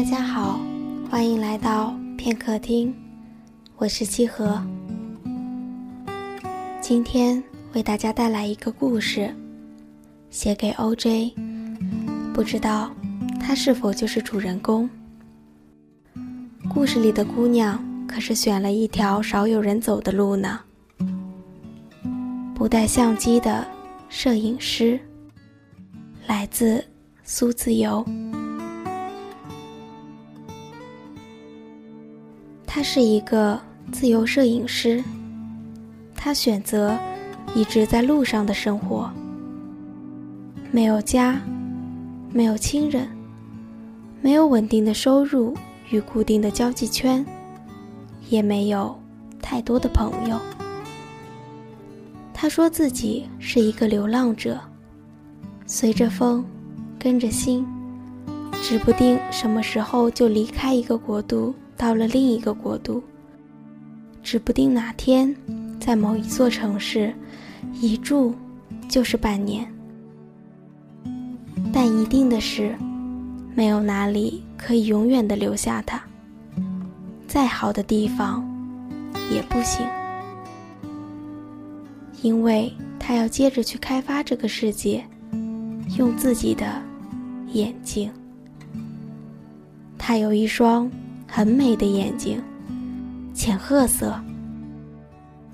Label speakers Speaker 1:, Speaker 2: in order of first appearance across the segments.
Speaker 1: 大家好，欢迎来到片刻听，我是七和。今天为大家带来一个故事，写给 OJ，不知道他是否就是主人公。故事里的姑娘可是选了一条少有人走的路呢。不带相机的摄影师，来自苏自由。他是一个自由摄影师，他选择一直在路上的生活，没有家，没有亲人，没有稳定的收入与固定的交际圈，也没有太多的朋友。他说自己是一个流浪者，随着风，跟着心，指不定什么时候就离开一个国度。到了另一个国度，指不定哪天，在某一座城市，一住就是半年。但一定的是，没有哪里可以永远的留下他。再好的地方，也不行，因为他要接着去开发这个世界，用自己的眼睛。他有一双。很美的眼睛，浅褐色，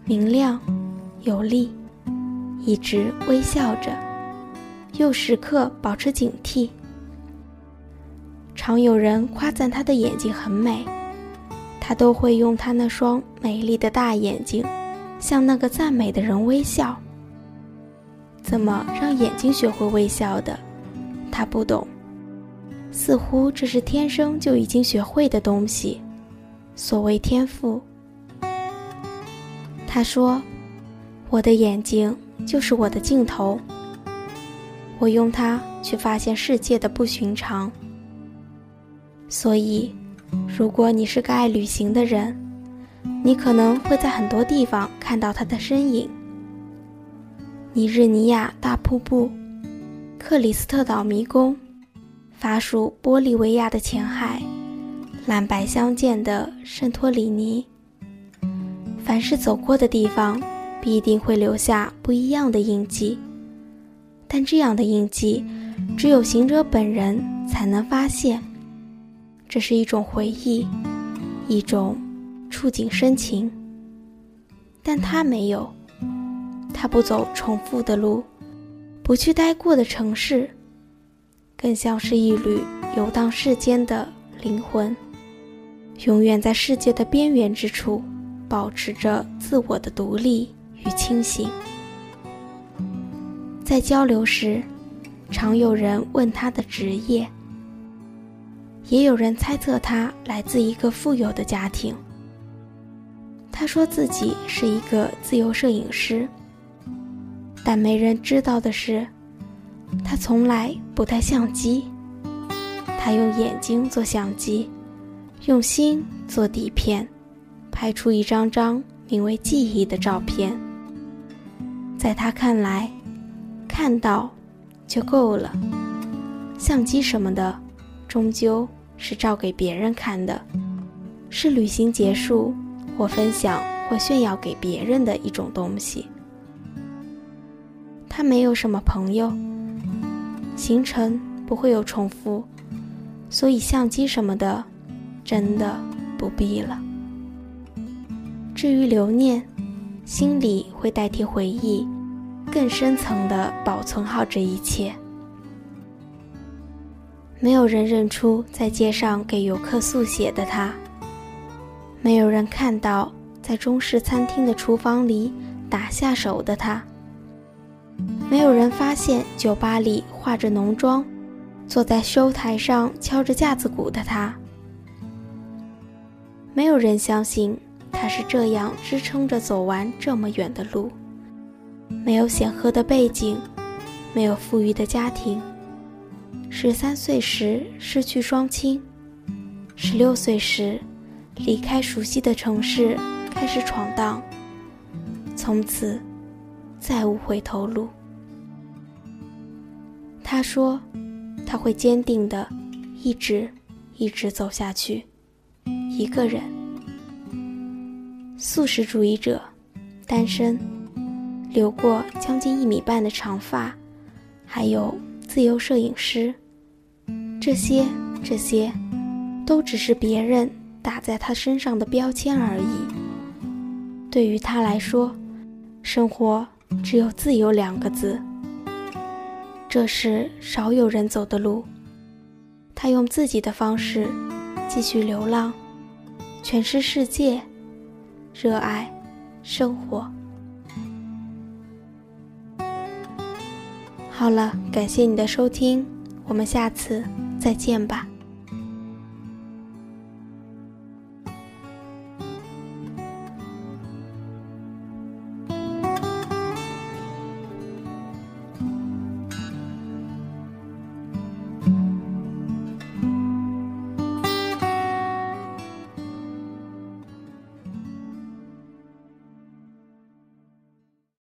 Speaker 1: 明亮，有力，一直微笑着，又时刻保持警惕。常有人夸赞他的眼睛很美，他都会用他那双美丽的大眼睛，向那个赞美的人微笑。怎么让眼睛学会微笑的？他不懂。似乎这是天生就已经学会的东西，所谓天赋。他说：“我的眼睛就是我的镜头，我用它去发现世界的不寻常。所以，如果你是个爱旅行的人，你可能会在很多地方看到他的身影：尼日尼亚大瀑布、克里斯特岛迷宫。”法属玻利维亚的浅海，蓝白相间的圣托里尼。凡是走过的地方，必定会留下不一样的印记。但这样的印记，只有行者本人才能发现。这是一种回忆，一种触景生情。但他没有，他不走重复的路，不去待过的城市。更像是一缕游荡世间的灵魂，永远在世界的边缘之处，保持着自我的独立与清醒。在交流时，常有人问他的职业，也有人猜测他来自一个富有的家庭。他说自己是一个自由摄影师，但没人知道的是。他从来不带相机，他用眼睛做相机，用心做底片，拍出一张张名为记忆的照片。在他看来，看到就够了。相机什么的，终究是照给别人看的，是旅行结束或分享或炫耀给别人的一种东西。他没有什么朋友。行程不会有重复，所以相机什么的，真的不必了。至于留念，心里会代替回忆，更深层的保存好这一切。没有人认出在街上给游客速写的他，没有人看到在中式餐厅的厨房里打下手的他。没有人发现酒吧里化着浓妆，坐在收台上敲着架子鼓的他。没有人相信他是这样支撑着走完这么远的路。没有显赫的背景，没有富裕的家庭。十三岁时失去双亲，十六岁时离开熟悉的城市，开始闯荡。从此，再无回头路。他说：“他会坚定的，一直，一直走下去，一个人。素食主义者，单身，留过将近一米半的长发，还有自由摄影师。这些，这些，都只是别人打在他身上的标签而已。对于他来说，生活只有自由两个字。这是少有人走的路。他用自己的方式继续流浪，诠释世界。热爱生活。好了，感谢你的收听，我们下次再见吧。